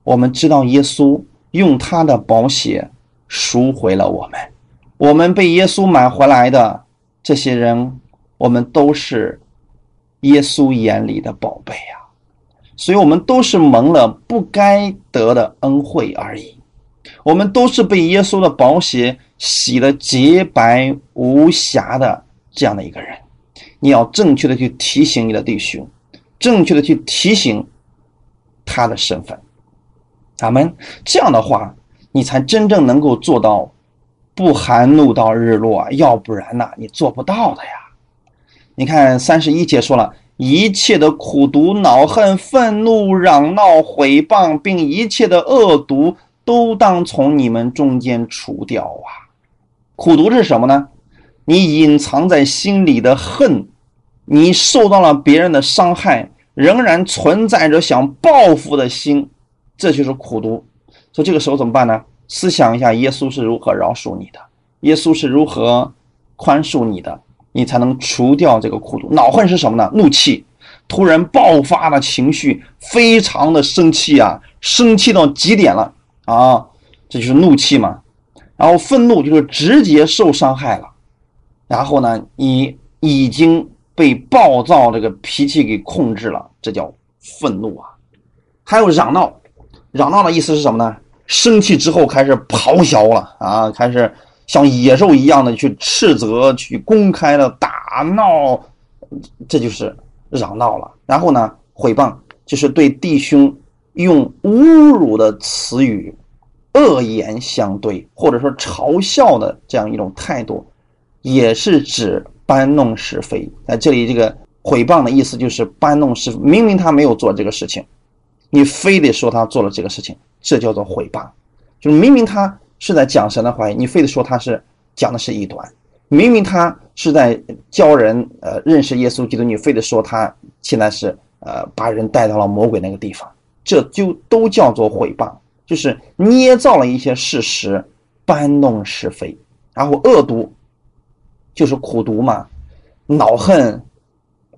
我们知道耶稣用他的宝血。赎回了我们，我们被耶稣买回来的这些人，我们都是耶稣眼里的宝贝啊！所以，我们都是蒙了不该得的恩惠而已。我们都是被耶稣的宝血洗的洁白无瑕的这样的一个人。你要正确的去提醒你的弟兄，正确的去提醒他的身份。咱们这样的话。你才真正能够做到不含怒到日落，要不然呢，你做不到的呀。你看三十一节说了一切的苦毒、恼恨、愤怒、嚷闹、毁谤，并一切的恶毒，都当从你们中间除掉啊。苦毒是什么呢？你隐藏在心里的恨，你受到了别人的伤害，仍然存在着想报复的心，这就是苦毒。所以这个时候怎么办呢？思想一下，耶稣是如何饶恕你的，耶稣是如何宽恕你的，你才能除掉这个苦毒。恼恨是什么呢？怒气，突然爆发的情绪，非常的生气啊，生气到极点了啊，这就是怒气嘛。然后愤怒就是直接受伤害了，然后呢，你已经被暴躁这个脾气给控制了，这叫愤怒啊。还有嚷闹，嚷闹的意思是什么呢？生气之后开始咆哮了啊！开始像野兽一样的去斥责、去公开的打闹，这就是嚷闹了。然后呢，毁谤就是对弟兄用侮辱的词语、恶言相对，或者说嘲笑的这样一种态度，也是指搬弄是非。在这里，这个毁谤的意思就是搬弄是非，明明他没有做这个事情，你非得说他做了这个事情。这叫做毁谤，就是明明他是在讲神的话语，你非得说他是讲的是异端；明明他是在教人呃认识耶稣基督，你非得说他现在是呃把人带到了魔鬼那个地方，这就都叫做毁谤，就是捏造了一些事实，搬弄是非，然后恶毒，就是苦毒嘛，恼恨，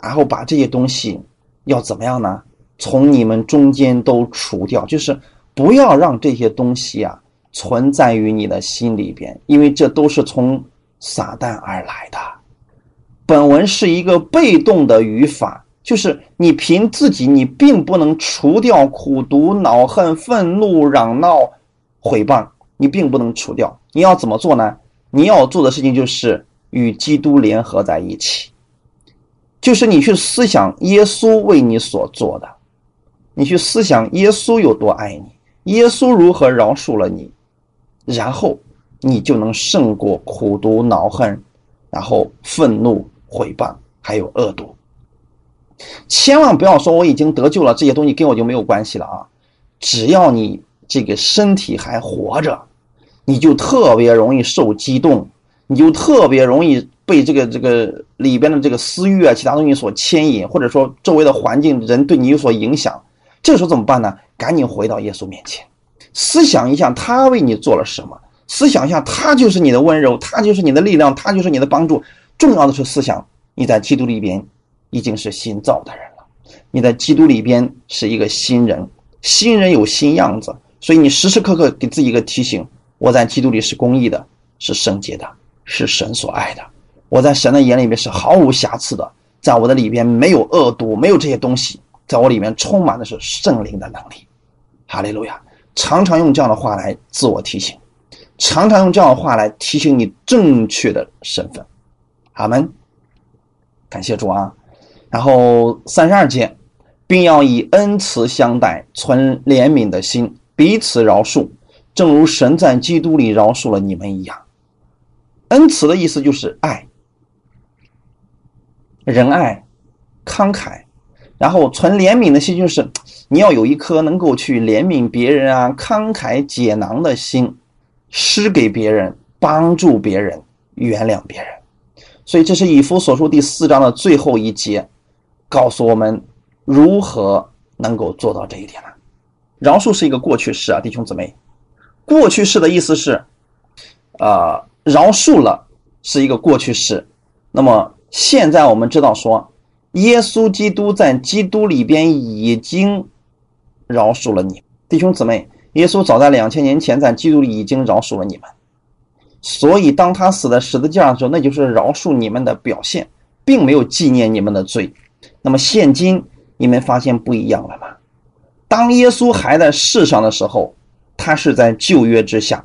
然后把这些东西要怎么样呢？从你们中间都除掉，就是。不要让这些东西啊存在于你的心里边，因为这都是从撒旦而来的。本文是一个被动的语法，就是你凭自己，你并不能除掉苦毒、恼恨、愤怒、嚷闹、毁谤，你并不能除掉。你要怎么做呢？你要做的事情就是与基督联合在一起，就是你去思想耶稣为你所做的，你去思想耶稣有多爱你。耶稣如何饶恕了你，然后你就能胜过苦毒、恼恨，然后愤怒、毁谤，还有恶毒。千万不要说我已经得救了，这些东西跟我就没有关系了啊！只要你这个身体还活着，你就特别容易受激动，你就特别容易被这个这个里边的这个私欲啊、其他东西所牵引，或者说周围的环境人对你有所影响。这时候怎么办呢？赶紧回到耶稣面前，思想一下他为你做了什么，思想一下他就是你的温柔，他就是你的力量，他就是你的帮助。重要的是思想你在基督里边已经是新造的人了，你在基督里边是一个新人，新人有新样子，所以你时时刻刻给自己一个提醒：我在基督里是公义的，是圣洁的，是神所爱的。我在神的眼里面是毫无瑕疵的，在我的里边没有恶毒，没有这些东西，在我里面充满的是圣灵的能力。哈利路亚！常常用这样的话来自我提醒，常常用这样的话来提醒你正确的身份。阿门。感谢主啊！然后三十二节，并要以恩慈相待，存怜悯的心，彼此饶恕，正如神在基督里饶恕了你们一样。恩慈的意思就是爱、仁爱、慷慨，然后存怜悯的心，就是你要有一颗能够去怜悯别人啊、慷慨解囊的心，施给别人、帮助别人、原谅别人。所以，这是以弗所书第四章的最后一节，告诉我们如何能够做到这一点呢？饶恕是一个过去式啊，弟兄姊妹，过去式的意思是，呃。饶恕了是一个过去式，那么现在我们知道说，耶稣基督在基督里边已经饶恕了你，弟兄姊妹，耶稣早在两千年前在基督里已经饶恕了你们，所以当他死在十字架的时候，那就是饶恕你们的表现，并没有纪念你们的罪。那么现今你们发现不一样了吗？当耶稣还在世上的时候，他是在旧约之下。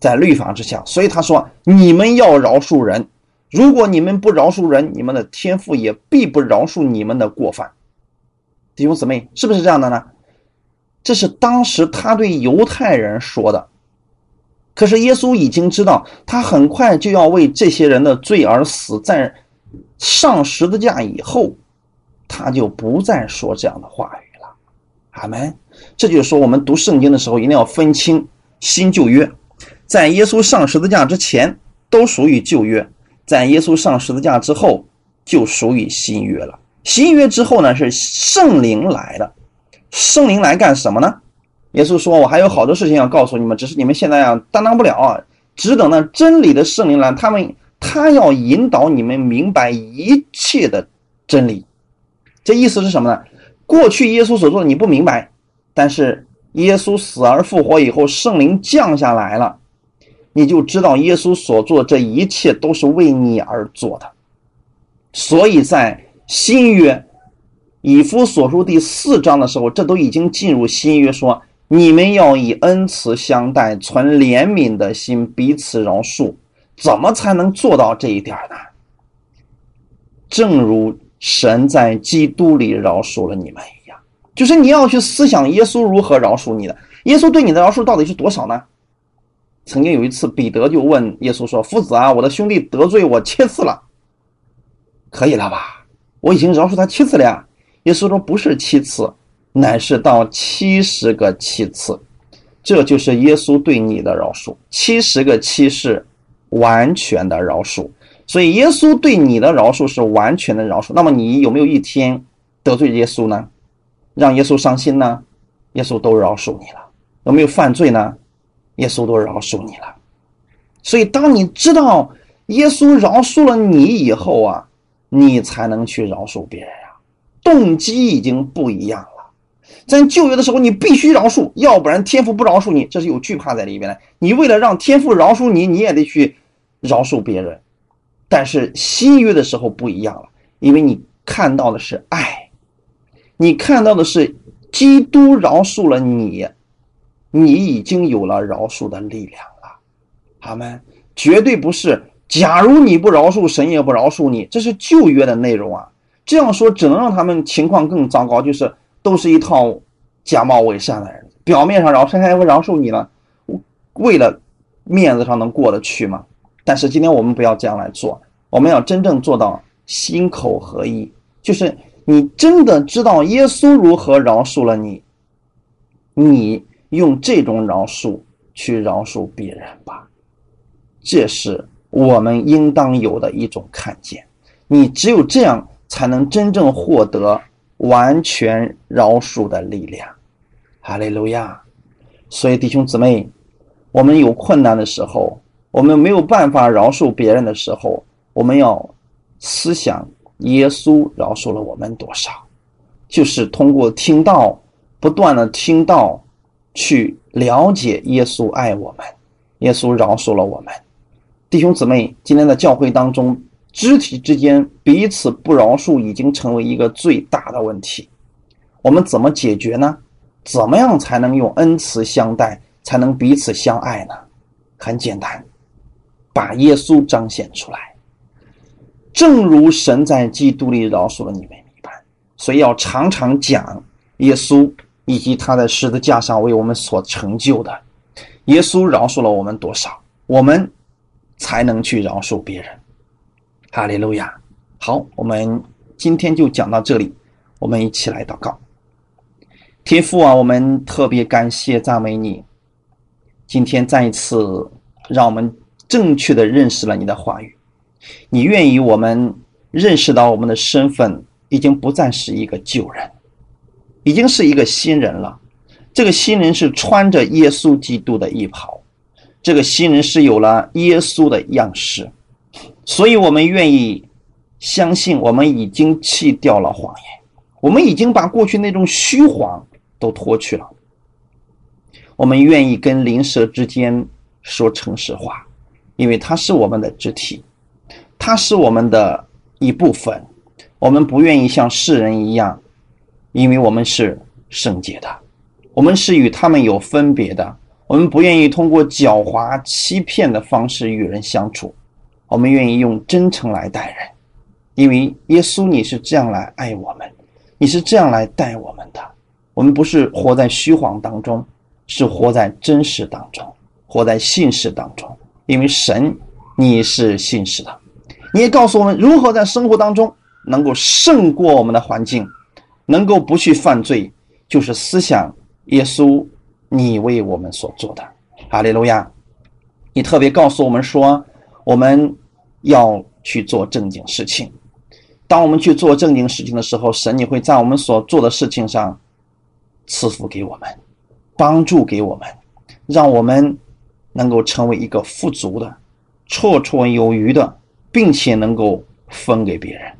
在律法之下，所以他说：“你们要饶恕人，如果你们不饶恕人，你们的天父也必不饶恕你们的过犯。”弟兄姊妹，是不是这样的呢？这是当时他对犹太人说的。可是耶稣已经知道，他很快就要为这些人的罪而死，在上十字架以后，他就不再说这样的话语了。阿门。这就是说，我们读圣经的时候，一定要分清新旧约。在耶稣上十字架之前，都属于旧约；在耶稣上十字架之后，就属于新约了。新约之后呢，是圣灵来的。圣灵来干什么呢？耶稣说：“我还有好多事情要告诉你们，只是你们现在啊担当不了啊，只等那真理的圣灵来，他们他要引导你们明白一切的真理。”这意思是什么呢？过去耶稣所做的你不明白，但是耶稣死而复活以后，圣灵降下来了。你就知道耶稣所做这一切都是为你而做的，所以在新约以弗所书第四章的时候，这都已经进入新约，说你们要以恩慈相待，存怜悯的心，彼此饶恕。怎么才能做到这一点呢？正如神在基督里饶恕了你们一样，就是你要去思想耶稣如何饶恕你的，耶稣对你的饶恕到底是多少呢？曾经有一次，彼得就问耶稣说：“夫子啊，我的兄弟得罪我七次了，可以了吧？我已经饶恕他七次了呀。”耶稣说：“不是七次，乃是到七十个七次。这就是耶稣对你的饶恕。七十个七是完全的饶恕，所以耶稣对你的饶恕是完全的饶恕。那么你有没有一天得罪耶稣呢？让耶稣伤心呢？耶稣都饶恕你了。有没有犯罪呢？”耶稣都饶恕你了，所以当你知道耶稣饶恕了你以后啊，你才能去饶恕别人啊，动机已经不一样了。在旧约的时候，你必须饶恕，要不然天父不饶恕你，这是有惧怕在里边的。你为了让天父饶恕你，你也得去饶恕别人。但是新约的时候不一样了，因为你看到的是爱，你看到的是基督饶恕了你。你已经有了饶恕的力量了，好吗？绝对不是。假如你不饶恕，神也不饶恕你，这是旧约的内容啊。这样说只能让他们情况更糟糕，就是都是一套假冒伪善的人，表面上饶神还会饶恕你了，为了面子上能过得去吗？但是今天我们不要这样来做，我们要真正做到心口合一，就是你真的知道耶稣如何饶恕了你，你。用这种饶恕去饶恕别人吧，这是我们应当有的一种看见。你只有这样，才能真正获得完全饶恕的力量。哈利路亚！所以弟兄姊妹，我们有困难的时候，我们没有办法饶恕别人的时候，我们要思想耶稣饶恕了我们多少，就是通过听到，不断的听到。去了解耶稣爱我们，耶稣饶恕了我们，弟兄姊妹，今天的教会当中，肢体之间彼此不饶恕已经成为一个最大的问题。我们怎么解决呢？怎么样才能用恩慈相待，才能彼此相爱呢？很简单，把耶稣彰显出来，正如神在基督里饶恕了你们一般。所以要常常讲耶稣以及他在十字架上为我们所成就的。耶稣饶恕了我们多少，我们才能去饶恕别人。哈利路亚！好，我们今天就讲到这里，我们一起来祷告。天父啊，我们特别感谢赞美你，今天再一次让我们正确的认识了你的话语。你愿意我们认识到我们的身份已经不再是一个旧人，已经是一个新人了。这个新人是穿着耶稣基督的衣袍，这个新人是有了耶稣的样式，所以我们愿意相信，我们已经弃掉了谎言，我们已经把过去那种虚谎都脱去了。我们愿意跟灵蛇之间说诚实话，因为它是我们的肢体。它是我们的一部分，我们不愿意像世人一样，因为我们是圣洁的，我们是与他们有分别的，我们不愿意通过狡猾欺骗的方式与人相处，我们愿意用真诚来待人，因为耶稣你是这样来爱我们，你是这样来待我们的，我们不是活在虚谎当中，是活在真实当中，活在信实当中，因为神你是信实的。你也告诉我们如何在生活当中能够胜过我们的环境，能够不去犯罪，就是思想耶稣你为我们所做的。哈利路亚！你特别告诉我们说，我们要去做正经事情。当我们去做正经事情的时候，神你会在我们所做的事情上赐福给我们，帮助给我们，让我们能够成为一个富足的、绰绰有余的。并且能够分给别人，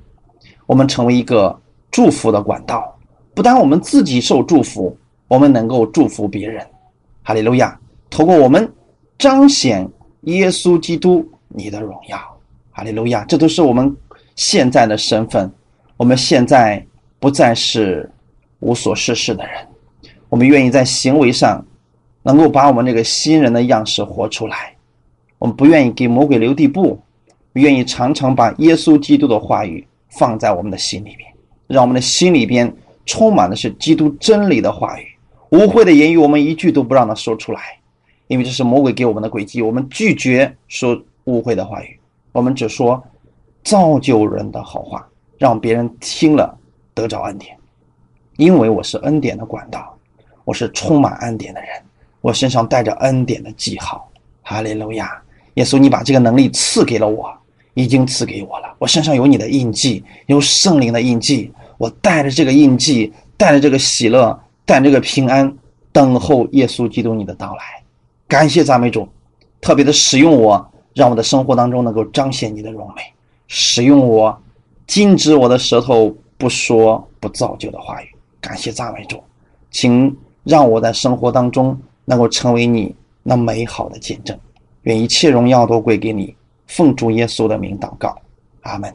我们成为一个祝福的管道。不但我们自己受祝福，我们能够祝福别人。哈利路亚！通过我们彰显耶稣基督你的荣耀。哈利路亚！这都是我们现在的身份。我们现在不再是无所事事的人，我们愿意在行为上能够把我们这个新人的样式活出来。我们不愿意给魔鬼留地步。愿意常常把耶稣基督的话语放在我们的心里边，让我们的心里边充满的是基督真理的话语。污秽的言语，我们一句都不让他说出来，因为这是魔鬼给我们的诡计。我们拒绝说污秽的话语，我们只说造就人的好话，让别人听了得着恩典。因为我是恩典的管道，我是充满恩典的人，我身上带着恩典的记号。哈利路亚！耶稣，你把这个能力赐给了我。已经赐给我了，我身上有你的印记，有圣灵的印记。我带着这个印记，带着这个喜乐，带着这个平安，等候耶稣基督你的到来。感谢赞美主，特别的使用我，让我的生活当中能够彰显你的荣美。使用我，禁止我的舌头不说不造就的话语。感谢赞美主，请让我在生活当中能够成为你那美好的见证。愿一切荣耀都归给你。奉主耶稣的名祷告，阿门。